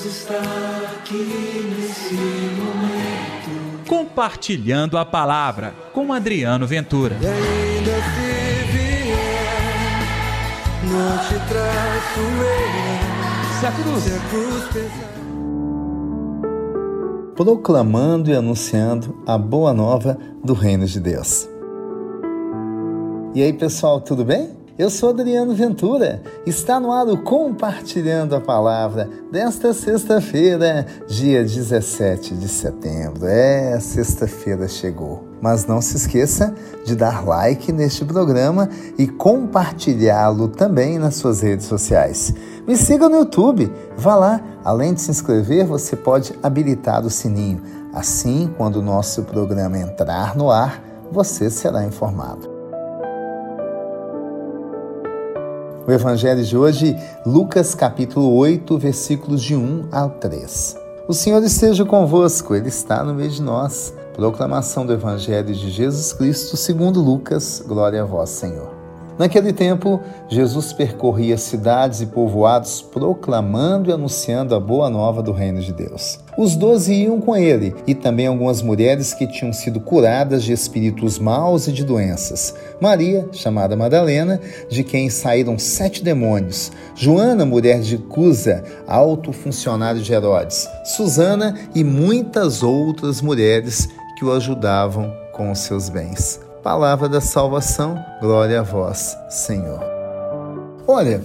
Deus está aqui nesse momento. Compartilhando a palavra com Adriano Ventura. E ainda se vier, não te traço eu. Se a cruz. Se a cruz pesar. proclamando e anunciando a boa nova do Reino de Deus. E aí, pessoal, tudo bem? Eu sou Adriano Ventura. Está no ar o Compartilhando a Palavra desta sexta-feira, dia 17 de setembro. É, sexta-feira chegou. Mas não se esqueça de dar like neste programa e compartilhá-lo também nas suas redes sociais. Me siga no YouTube. Vá lá. Além de se inscrever, você pode habilitar o sininho. Assim, quando o nosso programa entrar no ar, você será informado. O evangelho de hoje, Lucas capítulo 8, versículos de 1 ao 3. O Senhor esteja convosco, ele está no meio de nós. Proclamação do evangelho de Jesus Cristo, segundo Lucas. Glória a vós, Senhor. Naquele tempo, Jesus percorria cidades e povoados proclamando e anunciando a boa nova do reino de Deus. Os doze iam com ele, e também algumas mulheres que tinham sido curadas de espíritos maus e de doenças. Maria, chamada Madalena, de quem saíram sete demônios. Joana, mulher de Cusa, alto funcionário de Herodes. Susana e muitas outras mulheres que o ajudavam com os seus bens. Palavra da salvação, glória a vós, Senhor. Olha,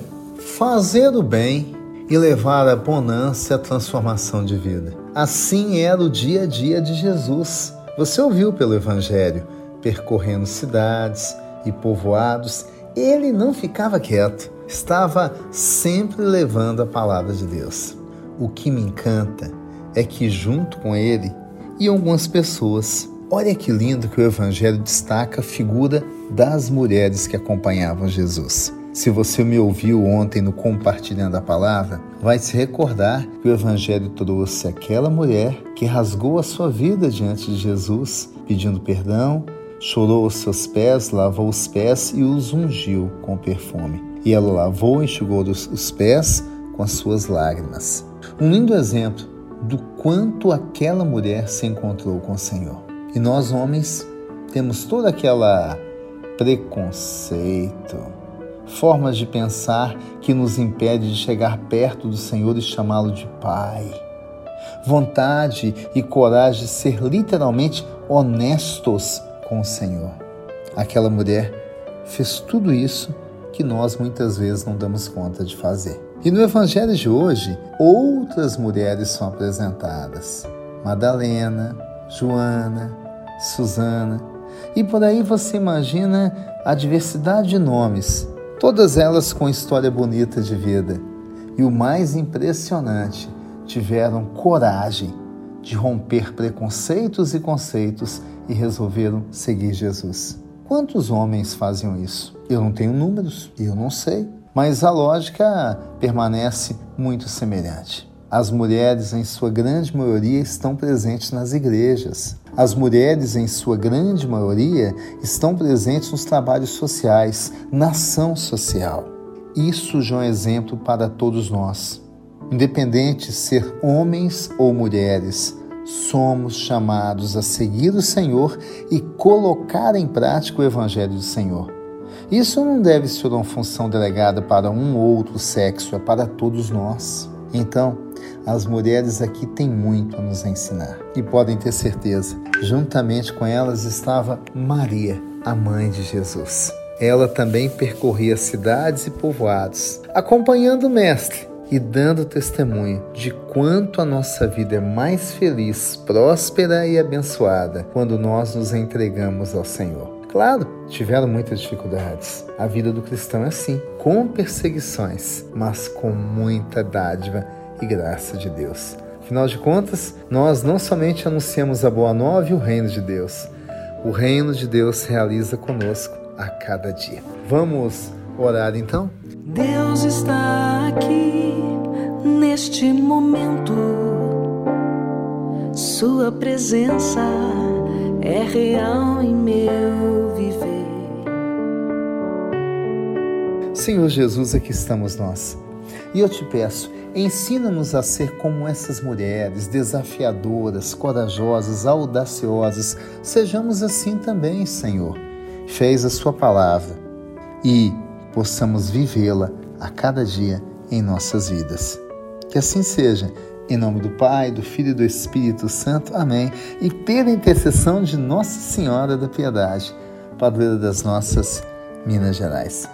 fazer o bem e levar a bonança a transformação de vida. Assim era o dia a dia de Jesus. Você ouviu pelo Evangelho, percorrendo cidades e povoados, ele não ficava quieto, estava sempre levando a palavra de Deus. O que me encanta é que, junto com ele, iam algumas pessoas Olha que lindo que o Evangelho destaca a figura das mulheres que acompanhavam Jesus. Se você me ouviu ontem no Compartilhando a Palavra, vai se recordar que o Evangelho trouxe aquela mulher que rasgou a sua vida diante de Jesus, pedindo perdão, chorou os seus pés, lavou os pés e os ungiu com perfume. E ela lavou e enxugou os pés com as suas lágrimas. Um lindo exemplo do quanto aquela mulher se encontrou com o Senhor. E nós, homens, temos toda aquela preconceito, formas de pensar que nos impede de chegar perto do Senhor e chamá-lo de Pai. Vontade e coragem de ser literalmente honestos com o Senhor. Aquela mulher fez tudo isso que nós muitas vezes não damos conta de fazer. E no Evangelho de hoje, outras mulheres são apresentadas: Madalena, Joana, Susana. E por aí você imagina a diversidade de nomes, todas elas com história bonita de vida. E o mais impressionante, tiveram coragem de romper preconceitos e conceitos e resolveram seguir Jesus. Quantos homens faziam isso? Eu não tenho números, eu não sei, mas a lógica permanece muito semelhante. As mulheres, em sua grande maioria, estão presentes nas igrejas. As mulheres, em sua grande maioria, estão presentes nos trabalhos sociais, na ação social. Isso já é um exemplo para todos nós. Independente de ser homens ou mulheres, somos chamados a seguir o Senhor e colocar em prática o Evangelho do Senhor. Isso não deve ser uma função delegada para um ou outro sexo, é para todos nós. Então, as mulheres aqui têm muito a nos ensinar e podem ter certeza, juntamente com elas estava Maria, a mãe de Jesus. Ela também percorria cidades e povoados, acompanhando o Mestre e dando testemunho de quanto a nossa vida é mais feliz, próspera e abençoada quando nós nos entregamos ao Senhor. Claro, tiveram muitas dificuldades. A vida do cristão é assim, com perseguições, mas com muita dádiva e graça de Deus. Afinal de contas, nós não somente anunciamos a boa nova e o reino de Deus, o reino de Deus se realiza conosco a cada dia. Vamos orar então? Deus está aqui neste momento. Sua presença é real em meu viver. Senhor Jesus, aqui estamos nós. E eu te peço, ensina-nos a ser como essas mulheres, desafiadoras, corajosas, audaciosas. Sejamos assim também, Senhor. Fez a Sua palavra e possamos vivê-la a cada dia em nossas vidas. Que assim seja. Em nome do Pai, do Filho e do Espírito Santo. Amém. E pela intercessão de Nossa Senhora da Piedade, padroeira das nossas Minas Gerais.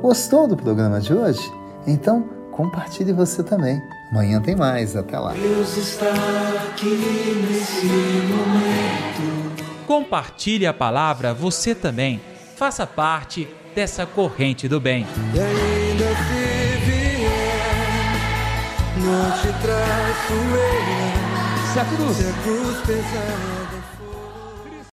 Gostou do programa de hoje? Então compartilhe você também. Amanhã tem mais. Até lá. Deus está aqui nesse momento. Compartilhe a palavra você também. Faça parte dessa corrente do bem. E ainda se vier, não te traço eu. Se a cruz Se a cruz pesar.